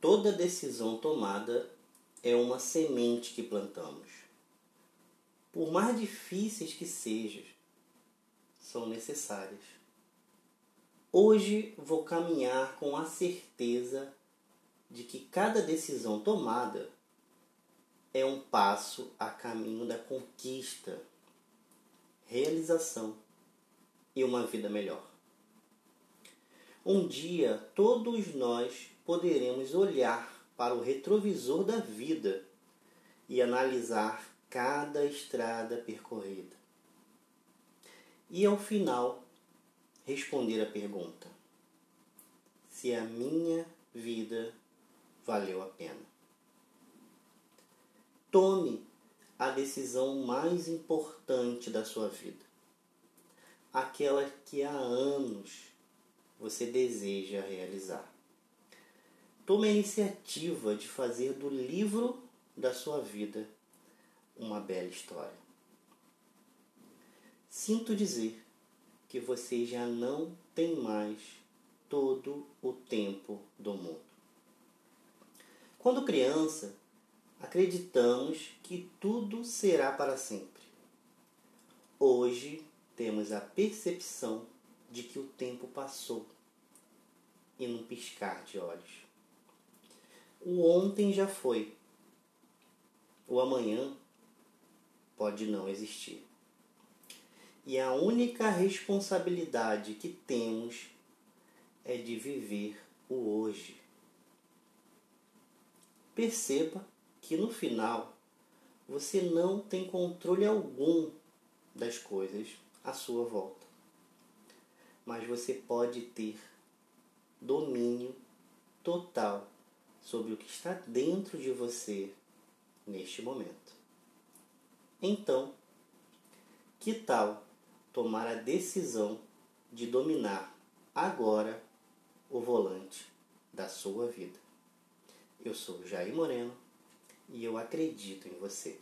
Toda decisão tomada é uma semente que plantamos. Por mais difíceis que sejam, são necessárias. Hoje vou caminhar com a certeza de que cada decisão tomada é um passo a caminho da conquista, realização e uma vida melhor. Um dia todos nós poderemos olhar para o retrovisor da vida e analisar cada estrada percorrida. E ao final, responder a pergunta: se a minha vida valeu a pena. Tome a decisão mais importante da sua vida, aquela que há anos você deseja realizar. Tome a iniciativa de fazer do livro da sua vida uma bela história. Sinto dizer que você já não tem mais todo o tempo do mundo. Quando criança, acreditamos que tudo será para sempre. Hoje temos a percepção de que o tempo passou e num piscar de olhos. O ontem já foi. O amanhã pode não existir. E a única responsabilidade que temos é de viver o hoje. Perceba que no final você não tem controle algum das coisas à sua volta. Mas você pode ter domínio total sobre o que está dentro de você neste momento. Então, que tal tomar a decisão de dominar agora o volante da sua vida? Eu sou Jair Moreno e eu acredito em você.